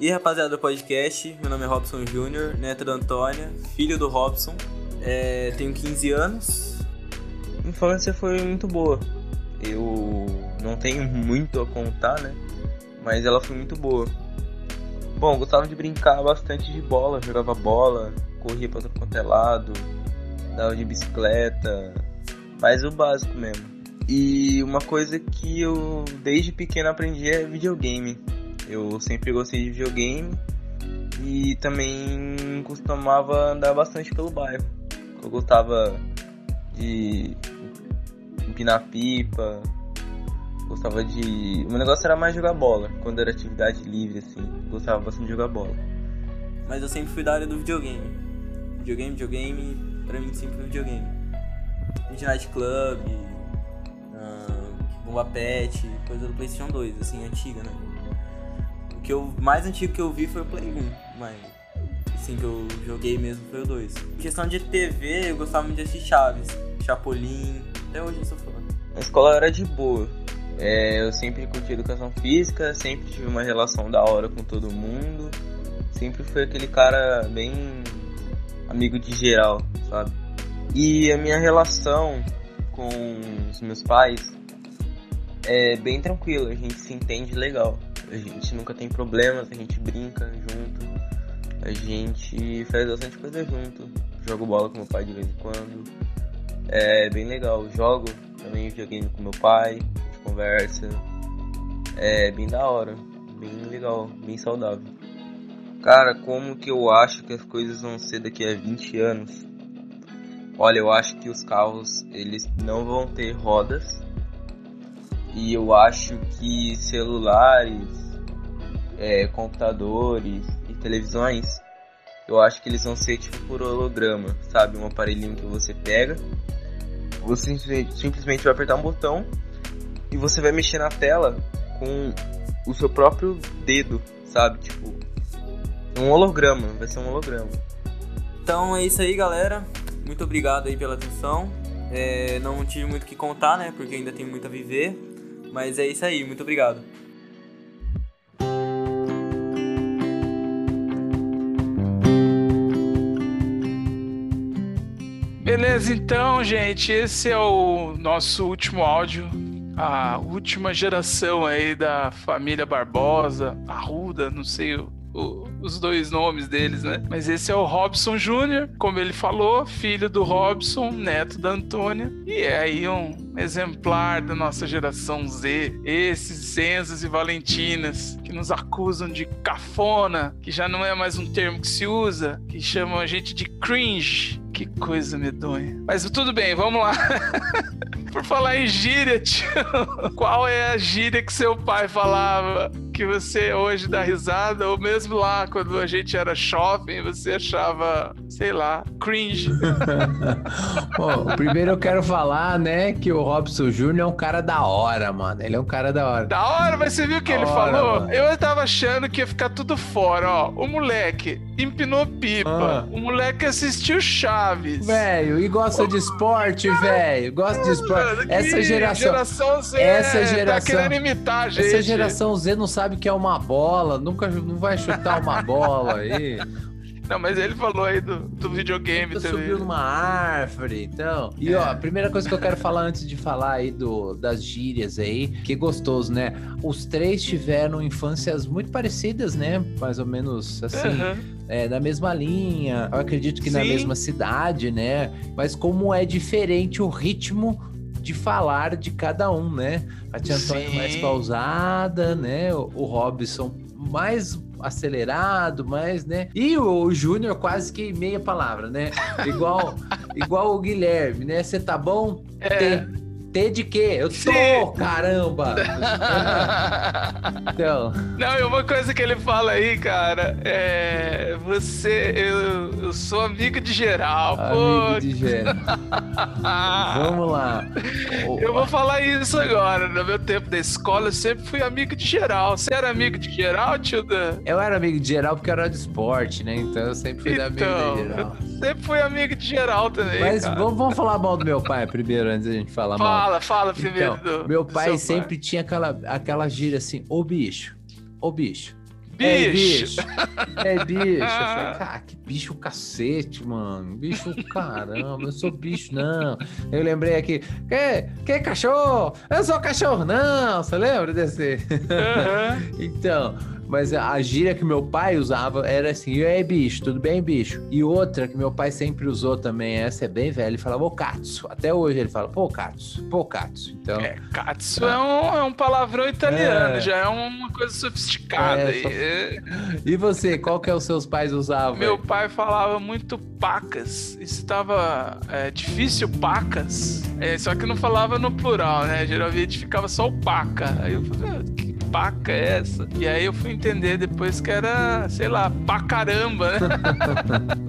E rapaziada do podcast, meu nome é Robson Júnior, neto da Antônia, filho do Robson, é, tenho 15 anos. Minha infância foi muito boa. Eu não tenho muito a contar, né? Mas ela foi muito boa. Bom, gostava de brincar bastante de bola, jogava bola, corria pra todo é lado, dava de bicicleta, mas o básico mesmo. E uma coisa que eu desde pequeno aprendi é videogame. Eu sempre gostei de videogame e também costumava andar bastante pelo bairro. Eu gostava de empinar pipa, gostava de. O meu negócio era mais jogar bola, quando era atividade livre, assim. Gostava bastante de jogar bola. Mas eu sempre fui da área do videogame. Videogame, videogame, pra mim sempre foi videogame. Midnight Club, uh, Bomba Pet, coisa do PlayStation 2, assim, antiga, né? Que eu, mais antigo que eu vi foi o Play 1, mas assim que eu joguei mesmo foi o 2. Em questão de TV, eu gostava muito de assistir Chaves, Chapolin, até hoje eu sou fã. A escola era de boa. É, eu sempre curti educação física, sempre tive uma relação da hora com todo mundo. Sempre fui aquele cara bem amigo de geral, sabe? E a minha relação com os meus pais é bem tranquila, a gente se entende legal. A gente nunca tem problemas, a gente brinca junto, a gente faz bastante coisa junto. Jogo bola com meu pai de vez em quando. É bem legal. Jogo também videogame com meu pai, a gente conversa. É bem da hora, bem legal, bem saudável. Cara, como que eu acho que as coisas vão ser daqui a 20 anos? Olha, eu acho que os carros eles não vão ter rodas. E eu acho que celulares, é, computadores e televisões, eu acho que eles vão ser tipo por holograma, sabe? Um aparelhinho que você pega, você simplesmente vai apertar um botão e você vai mexer na tela com o seu próprio dedo, sabe? Tipo, um holograma, vai ser um holograma. Então é isso aí, galera. Muito obrigado aí pela atenção. É, não tive muito o que contar, né? Porque ainda tem muito a viver. Mas é isso aí, muito obrigado. Beleza, então, gente, esse é o nosso último áudio. A última geração aí da família Barbosa, Arruda, não sei o, o, os dois nomes deles, né? Mas esse é o Robson Júnior, como ele falou, filho do Robson, neto da Antônia, e é aí um exemplar da nossa geração Z. Esses Zenzas e Valentinas que nos acusam de cafona, que já não é mais um termo que se usa, que chamam a gente de cringe. Que coisa medonha. Mas tudo bem, vamos lá. [laughs] Por falar em gíria, tio, qual é a gíria que seu pai falava que você hoje dá risada? Ou mesmo lá, quando a gente era jovem, você achava, sei lá, cringe? [laughs] Bom, primeiro eu quero falar, né, que o Robson Júnior é um cara da hora, mano. Ele é um cara da hora. Da hora, mas você viu o que Da ele hora, falou? mano. Eu tava achando que ia ficar tudo fora, ó. O moleque empinou pipa. Ah. O moleque assistiu Chaves. Velho, e gosta de esporte, velho. Gosta de esporte. Mano, Essa geração. geração Z essa tá geração- querendo imitar gente. Essa geração Z não sabe o que é uma bola, nunca não vai chutar uma [laughs] bola aí. Não, mas ele falou aí do, do videogame também. subiu numa árvore, então. E ó, a primeira coisa que eu quero falar antes de falar aí do, das gírias aí, que gostoso, né? Os três tiveram infâncias muito parecidas, né? Mais ou menos assim, Aham. é, na mesma linha. Eu acredito que na Sim. mesma cidade, né? Mas como é diferente o ritmo de falar de cada um, né? A tia Antônia Sim. mais pausada, né? O, o Robson mais acelerado, mais, né? E o Júnior quase que meia palavra, né? Igual, [laughs] igual o Guilherme, né? Você tá bom? É. T. T de quê? Eu tô, Sim. caramba! [laughs] Então, Não, e uma coisa que ele fala aí, cara, é. Você. Eu, eu sou amigo de geral, pô. amigo de gênero. [laughs] Vamos lá. Eu vou falar isso agora. No meu tempo da escola, eu sempre fui amigo de geral. Você era amigo de geral, tio Dan? Eu era amigo de geral porque eu era de esporte, né? Então eu sempre fui amigo Então, de geral. eu sempre fui amigo de geral também. Mas vamos, vamos falar mal do meu pai primeiro, antes da gente falar mal. Fala, fala primeiro Então, do. meu pai sempre tinha aquela, aquela gíria assim, ô bicho, ô bicho. É Bicho. bicho. É [laughs] bicho. Eu falei, cara, que bicho cacete, mano. Bicho caramba, eu sou bicho, não. Eu lembrei aqui, que, que cachorro? Eu sou cachorro, não. Você lembra desse? Aham. [laughs] Então, mas a gíria que meu pai usava era assim, e aí, bicho, tudo bem, bicho? E outra que meu pai sempre usou também, essa é bem velha, ele falava, ô, Katsu. Até hoje ele fala, pô, Katsu, pô, Katsu. Então, É, katsu é um, é um palavrão italiano, É. já é uma coisa sofisticada. É, aí. só- É. e você, qual que é os seus pais usavam? Meu pai falava muito pacas. Isso tava é, difícil, pacas. É, só que não falava no plural, né? Geralmente ficava só o paca. Aí eu falei, "Ah, que paca é essa? E aí eu fui entender depois que era, sei lá, pra caramba, né?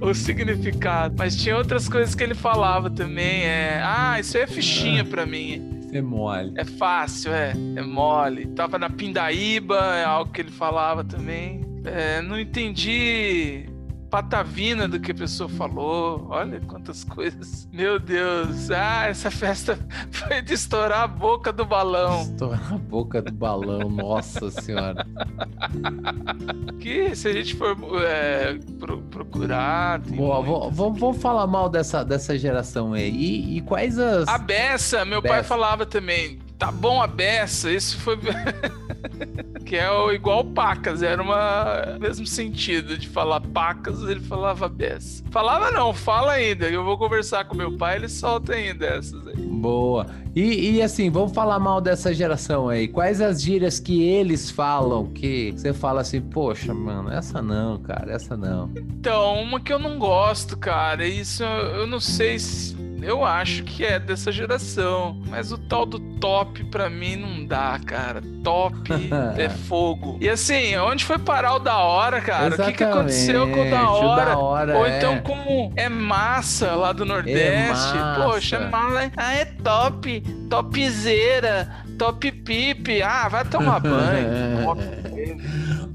[laughs] o significado. Mas tinha outras coisas que ele falava também. É, ah, isso aí é fichinha pra mim. Você mole. É fácil, é. É mole. Tava na Pindaíba, é algo que ele falava também. É, não entendi patavina do que a pessoa falou. Olha quantas coisas. Meu Deus. Ah, essa festa [laughs] foi de estourar a boca do balão. Estourar a boca do balão, nossa senhora. Que se a gente for é, pro- procurar. Boa, muitas vamos, vamos falar mal dessa, dessa geração aí. E, e quais as. A beça, meu pai Beça. falava também. Tá bom a beça, isso foi. [laughs] que é o, igual pacas, era uma mesmo sentido de falar pacas, ele falava beça. Falava não, fala ainda. Eu vou conversar com meu pai, ele solta ainda essas aí. Boa. E, e assim, vamos falar mal dessa geração aí. Quais as gírias que eles falam que você fala assim, poxa, mano, essa não, cara, essa não. Então, uma que eu não gosto, cara, isso eu eu não sei se. Eu acho que é dessa geração, mas o tal do top pra mim não dá, cara. Top [laughs] é fogo. E assim, onde foi parar o da hora, cara? O que, que aconteceu com o da Exatamente, o hora? da hora Ou é. então com é massa lá do Nordeste. massa. Poxa, é mala. Ah, é top. Topzera. Top pipe. Ah, vai tomar [laughs] banho. Top.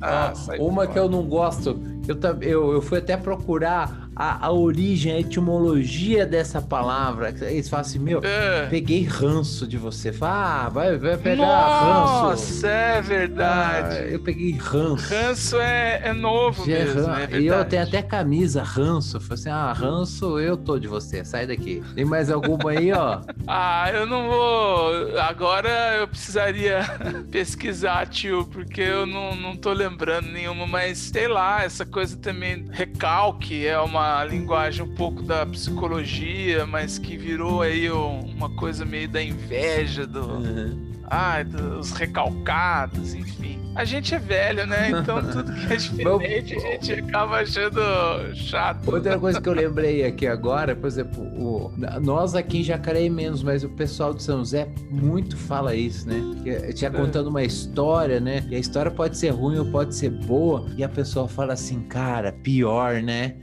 Ah, Uma que eu não gosto, eu, eu, eu fui até procurar a, a origem, a etimologia dessa palavra. Eles falam assim, meu, É. peguei ranço de você. Fala, ah, vai, vai pegar ranço. Nossa, é Ah, verdade. eu peguei ranço. Ranço é, é novo Já é mesmo, ran- é e eu tenho até camisa, ranço. Falei assim, ah, ranço, eu tô de você, sai daqui. Tem mais alguma aí, ó? [laughs] Ah, eu não vou. Agora eu precisaria [laughs] pesquisar, tio, porque eu não, não tô lembrando nenhuma, mas sei lá, essa coisa também. Recalque é uma linguagem um pouco da psicologia, mas que virou aí um- uma coisa meio da inveja, do. Ai, dos recalcados, enfim. A gente é velho, né? Então [laughs] tudo que é diferente a gente acaba achando chato. Outra coisa que eu lembrei aqui agora, por exemplo, o- nós aqui em Jacareí menos, mas o pessoal de São José muito fala isso, né? Que É. tinha contando uma história, né? E a história pode ser ruim ou pode ser boa, e a pessoa fala assim, cara, pior, né?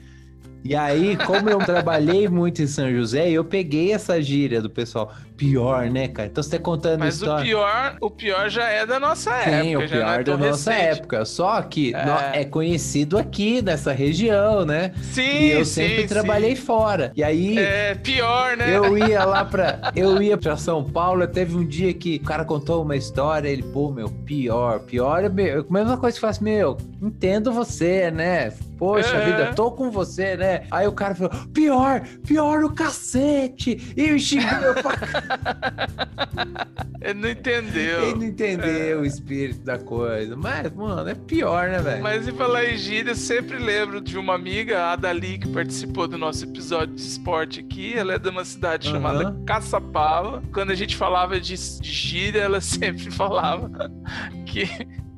E aí, como eu trabalhei muito em São José, eu peguei essa gíria do pessoal. Pior, né, cara? Então você tá contando Mas o história. pior, o pior já é da nossa Sim, época. o já não é pior da tão nossa recente. época. Só que É. é conhecido aqui nessa região, né? Sim, E eu sim, sempre sim. trabalhei fora. E aí É pior, né? eu [laughs] ia lá pra. Eu ia pra São Paulo. Teve um dia que o cara contou uma história. Ele, pô, meu, pior, pior. é meu- Mesma coisa que faz, meu, entendo você, né? Poxa É. vida, tô com você, né? Aí o cara falou, pior, pior o cacete. E me xingou pra [laughs] Ele não entendeu. Ele não entendeu o espírito da coisa. Mas, mano, é pior, né, velho? Mas em falar em gíria, eu sempre lembro de uma amiga, a Adali, que participou do nosso episódio de esporte aqui. Ela é de uma cidade Aham. chamada Caçapava. Quando a gente falava de, de gíria, ela [laughs] sempre falava que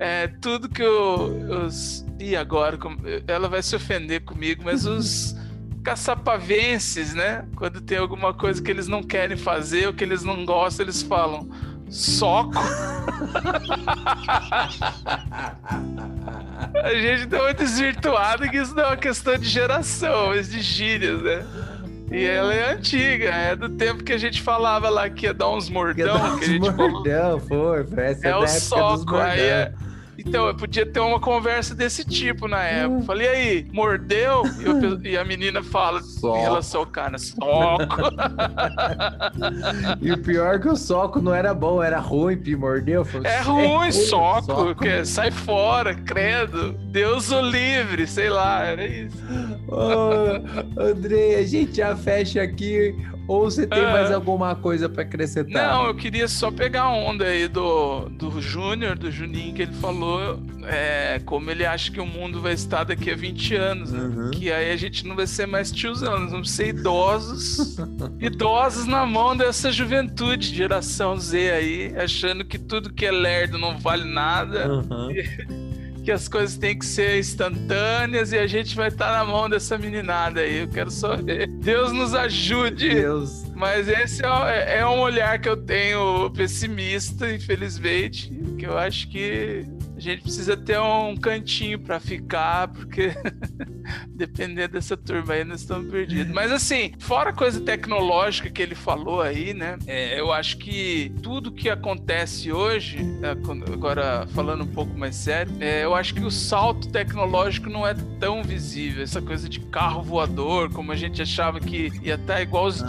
é, tudo que eu, os. E agora, ela vai se ofender comigo, mas os. [laughs] Caçapavenses, né? Quando tem alguma coisa que eles não querem fazer ou que eles não gostam, eles falam soco. [laughs] A gente deu uma desvirtuada que isso não é uma questão de geração, mas de gírias, né? E ela é antiga, é do tempo que a gente falava lá que ia dar uns mordão, dar que a uns gente falou. mordão, foi, foi. Essa É o soco, aí é. Então, eu podia ter uma conversa desse tipo na época. Falei, e aí, mordeu? E, eu- e a menina fala Soco. em relação ao cara, soco. [laughs] E o pior é que o soco não era bom, era ruim, Pi, mordeu. Falei, É ruim, soco, soco. que sai fora, credo. Deus o livre, sei lá, era isso. Ô, Andrei, a gente já fecha aqui. Ou você tem Ah. mais alguma coisa pra acrescentar? Não, eu queria só pegar a onda aí do, do Júnior, do Juninho, que ele falou é, como ele acha que o mundo vai estar daqui a 20 anos. né? Uhum. Que aí a gente não vai ser mais tiozão, nós vamos ser idosos. [laughs] idosos na mão dessa juventude, geração Z aí, achando que tudo que é lerdo não vale nada. Uhum. [laughs] que as coisas têm que ser instantâneas e a gente vai estar na mão dessa meninada aí. Eu quero só ver. Deus nos ajude. Deus. Mas esse é, é- é um olhar que eu tenho pessimista, infelizmente. Que eu acho que a gente precisa ter um cantinho pra ficar, porque [laughs] dependendo dessa turma aí, nós estamos perdidos. Mas assim, fora a coisa tecnológica que ele falou aí, né? é, eu acho que tudo que acontece hoje, é, agora falando um pouco mais sério, é, eu acho que o salto tecnológico não é tão visível. Essa coisa de carro voador, como a gente achava que ia estar igual os Aham.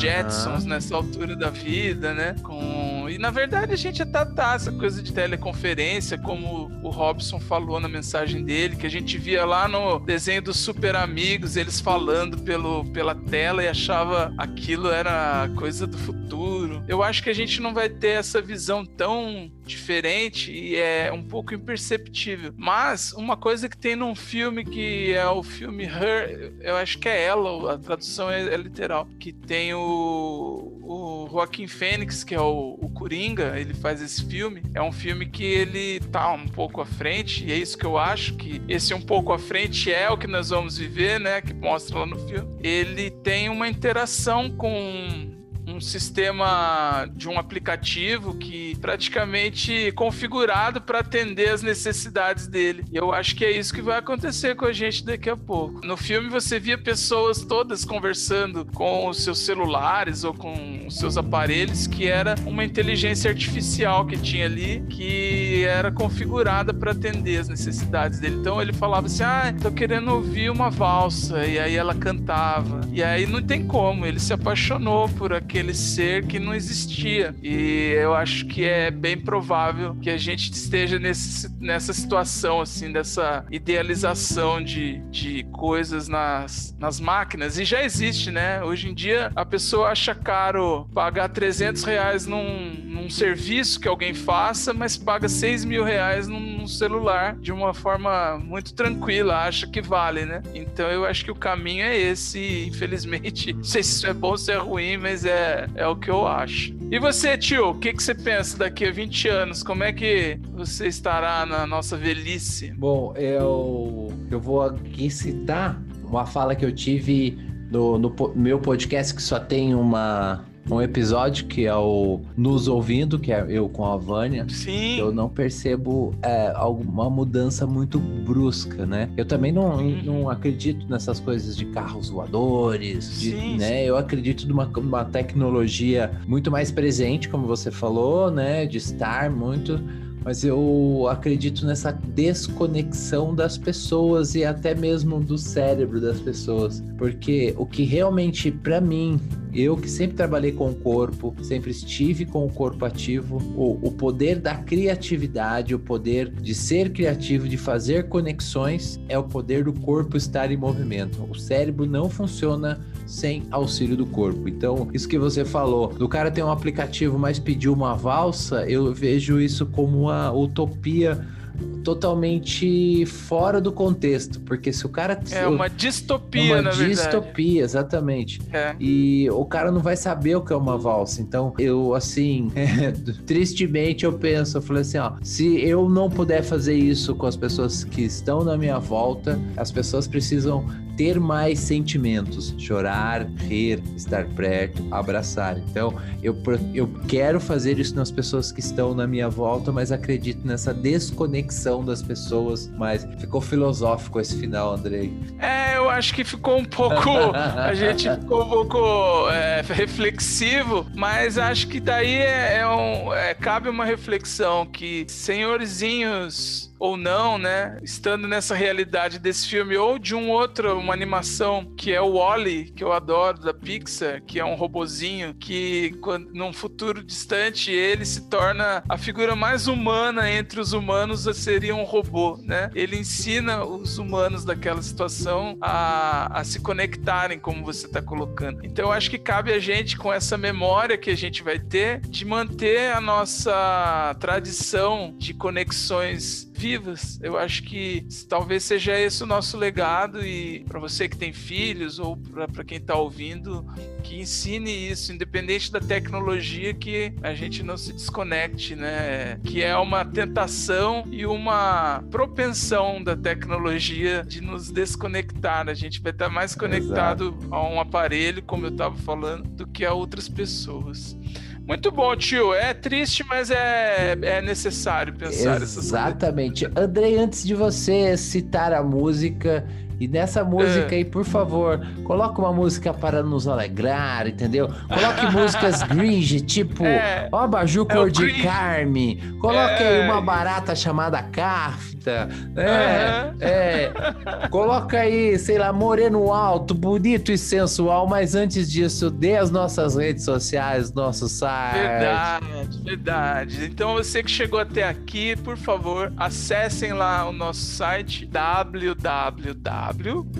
Nessa altura da vida, né? Com... E na verdade a gente até tá essa coisa de teleconferência, como o Robson falou na mensagem dele, que a gente via lá no desenho dos Super Amigos, eles falando pelo, pela tela e achava aquilo era coisa do futuro. Eu acho que a gente não vai ter essa visão tão diferente e é um pouco imperceptível. Mas uma coisa que tem num filme que é o filme Her, eu acho que é ela, a tradução é, é literal, que tem o, o Joaquim Fênix, que é o, o Coringa, ele faz esse filme. É um filme que ele tá um pouco à frente, e é isso que eu acho, que esse um pouco à frente é o que nós vamos viver, né? Que mostra lá no filme. Ele tem uma interação com um sistema de um aplicativo que praticamente configurado para atender as necessidades dele. E eu acho que é isso que vai acontecer com a gente daqui a pouco. No filme você via pessoas todas conversando com os seus celulares ou com os seus aparelhos, que era uma inteligência artificial que tinha ali, que era configurada para atender as necessidades dele. Então ele falava assim: "Ah, tô querendo ouvir uma valsa", e aí ela cantava. E aí não tem como, ele se apaixonou por aquele ser que não existia. E eu acho que é bem provável que a gente esteja nesse, nessa situação, assim, dessa idealização de, de coisas nas, nas máquinas. E já existe, né? Hoje em dia, a pessoa acha caro pagar 300 reais num, num serviço que alguém faça, mas paga 6 mil reais num, num celular de uma forma muito tranquila, acha que vale, né? Então eu acho que o caminho é esse, infelizmente. [laughs] Não sei se isso é bom ou se é ruim, mas é, é o que eu acho. E você, tio, o que, que você pensa daqui a 20 anos? Como é que você estará na nossa velhice? Bom, eu, eu vou aqui citar uma fala que eu tive no, no po- meu podcast que só tem uma, um episódio, que é o Nos Ouvindo, que é eu com a Vânia. Sim. Eu não percebo é, alguma mudança muito brusca, né? Eu também não, Uhum. não acredito nessas coisas de carros voadores, de, Sim, né? Eu acredito numa uma tecnologia muito mais presente, como você falou, né? De estar muito mas eu acredito nessa desconexão das pessoas e até mesmo do cérebro das pessoas, porque o que realmente para mim, eu que sempre trabalhei com o corpo, sempre estive com o corpo ativo, o, o poder da criatividade, o poder de ser criativo, de fazer conexões, é o poder do corpo estar em movimento. O cérebro não funciona sem auxílio do corpo. Então, isso que você falou, do cara ter um aplicativo, mas pediu uma valsa, eu vejo isso como uma utopia totalmente fora do contexto, porque se o cara É uma distopia, uma na verdade. distopia, exatamente. É. E o cara não vai saber o que é uma valsa. Então, eu, assim, [laughs] tristemente eu penso, eu falei assim, ó, se eu não puder fazer isso com as pessoas que estão na minha volta, as pessoas precisam ter mais sentimentos, chorar, rir, estar perto, abraçar. Então, eu, eu quero fazer isso nas pessoas que estão na minha volta, mas acredito nessa desconexão das pessoas. Mas ficou filosófico esse final, Andrei. É, eu acho que ficou um pouco. a gente ficou um pouco é, reflexivo, mas acho que daí é, é um, é, cabe uma reflexão que senhorzinhos ou não, né? Estando nessa realidade desse filme ou de um outro, uma animação que é o Wally, que eu adoro da Pixar, que é um robozinho que quando, num futuro distante ele se torna a figura mais humana entre os humanos seria um robô, né? Ele ensina os humanos daquela situação a, a se conectarem, como você está colocando. Então eu acho que cabe a gente com essa memória que a gente vai ter de manter a nossa tradição de conexões vivas. Eu acho que talvez seja esse o nosso legado e para você que tem filhos ou para quem está ouvindo, que ensine isso, independente da tecnologia, que a gente não se desconecte, né? Que é uma tentação e uma propensão da tecnologia de nos desconectar. A gente vai estar mais conectado Exato. a um aparelho, como eu estava falando, do que a outras pessoas. Muito bom, tio. É triste, mas é, é necessário pensar Exatamente. Andrei, antes de você citar a música, e nessa música é. aí, por favor, coloque uma música para nos alegrar, entendeu? Coloque [laughs] músicas Gringe, tipo é. Ó Baju é Cor de Carme. Coloque é. aí uma barata chamada Kafta. É, uhum. é. Coloca aí, sei lá, Moreno Alto, bonito e sensual. Mas antes disso, dê as nossas redes sociais, nosso site. Verdade, verdade. Então você que chegou até aqui, por favor, acessem lá o nosso site www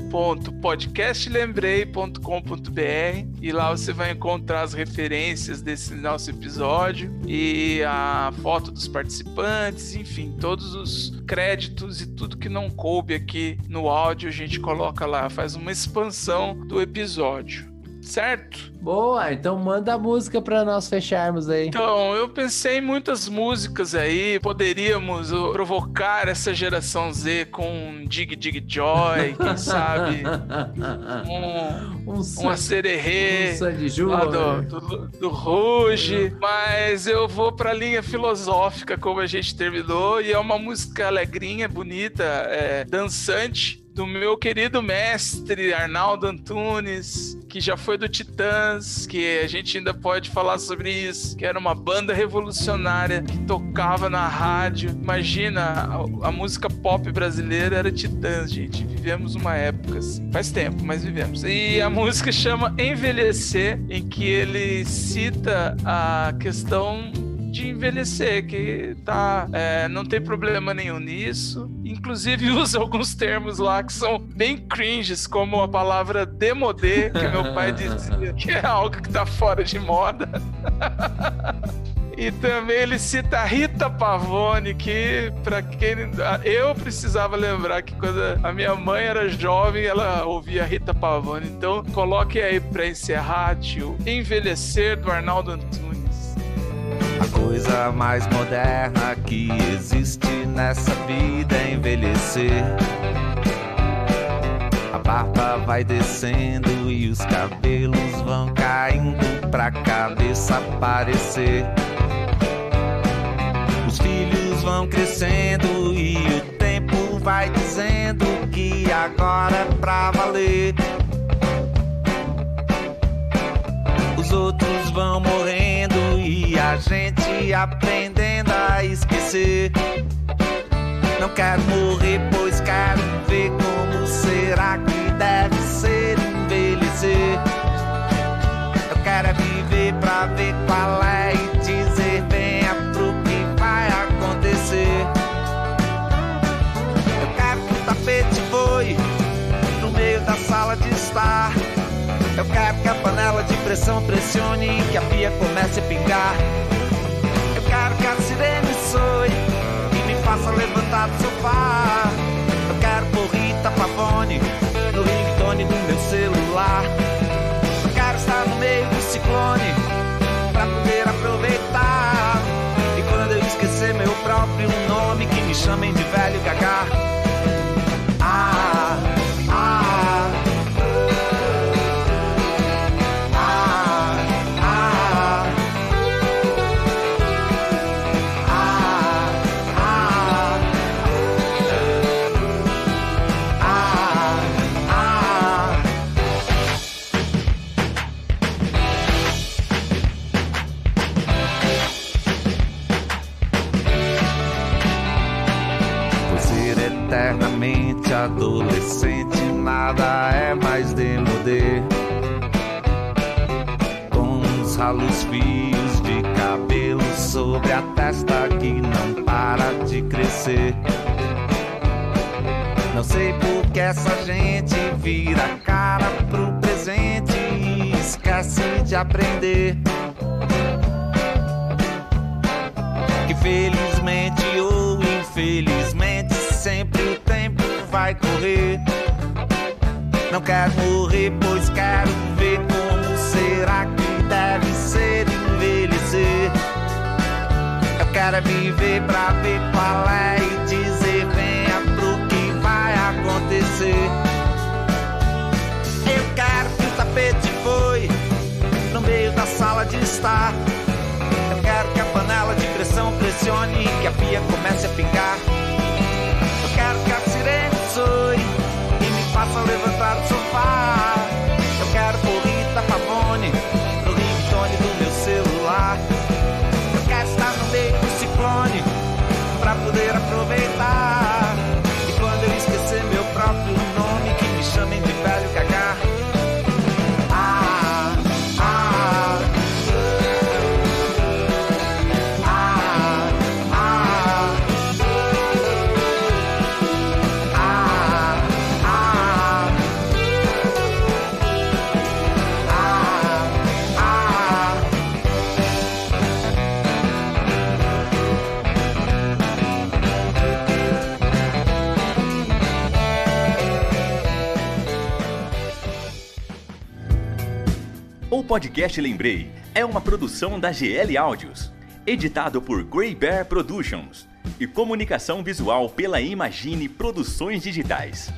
www.podcastlembrei.com.br e lá você vai encontrar as referências desse nosso episódio e a foto dos participantes, enfim, todos os créditos e tudo que não coube aqui no áudio a gente coloca lá, faz uma expansão do episódio certo? Boa, então manda a música para nós fecharmos aí. Então, eu pensei em muitas músicas aí, poderíamos provocar essa geração Z com Dig Dig Joy, quem [laughs] sabe? Um, um, uma sererê um lá do, do, do Ruge, mas eu vou pra linha filosófica, como a gente terminou, e é uma música alegrinha, bonita, é, dançante, do meu querido mestre Arnaldo Antunes, que já foi do Titãs, que a gente ainda pode falar sobre isso, que era uma banda revolucionária que tocava na rádio. Imagina, a, a música pop brasileira era Titãs, gente. Vivemos uma época assim. Faz tempo, mas vivemos. E a música chama Envelhecer, em que ele cita a questão de envelhecer, que tá, é, não tem problema nenhum nisso. Inclusive [laughs] usa alguns termos lá que são bem cringes, como a palavra demodê, que meu pai dizia que é algo que tá fora de moda. [laughs] E também ele cita Rita Pavone, que para quem eu precisava lembrar que quando a minha mãe era jovem, ela ouvia Rita Pavone. Então, coloque aí para encerrar, tio, Envelhecer do Arnaldo Antunes. A coisa mais moderna que existe nessa vida é envelhecer. A barba vai descendo e os cabelos vão caindo pra cabeça aparecer. Os filhos vão crescendo e o tempo vai dizendo que agora é pra valer. Aprendendo a esquecer. Não quero morrer, pois quero ver como será que deve ser envelhecer. Eu quero é viver pra ver qual é e dizer venha pro que vai acontecer. Eu quero que o tapete voe no meio da sala de estar. Eu quero que a panela de pressão pressione e que a pia comece a pingar. Faça levantar do sofá. Eu quero por Rita Pavone no ringtone do meu celular. Eu quero estar no meio do ciclone pra poder aproveitar. E quando eu esquecer meu próprio nome, que me chamem de velho gagar. Ralos fios de cabelo sobre a testa que não para de crescer. Não sei por que essa gente vira a cara pro presente e esquece de aprender. Que felizmente ou infelizmente sempre o tempo vai correr. Não quero morrer, pois quero ver como será que Quero é viver pra ver qual é e dizer venha pro que vai acontecer. Eu quero que o tapete foi no meio da sala de estar. Eu quero que a panela de pressão pressione e que a pia comece a pingar. Eu quero que a sirene soe e me faça levantar do sofá. Podcast Lembrei é uma produção da GL Áudios, editado por Grey Bear Productions e comunicação visual pela Imagine Produções Digitais.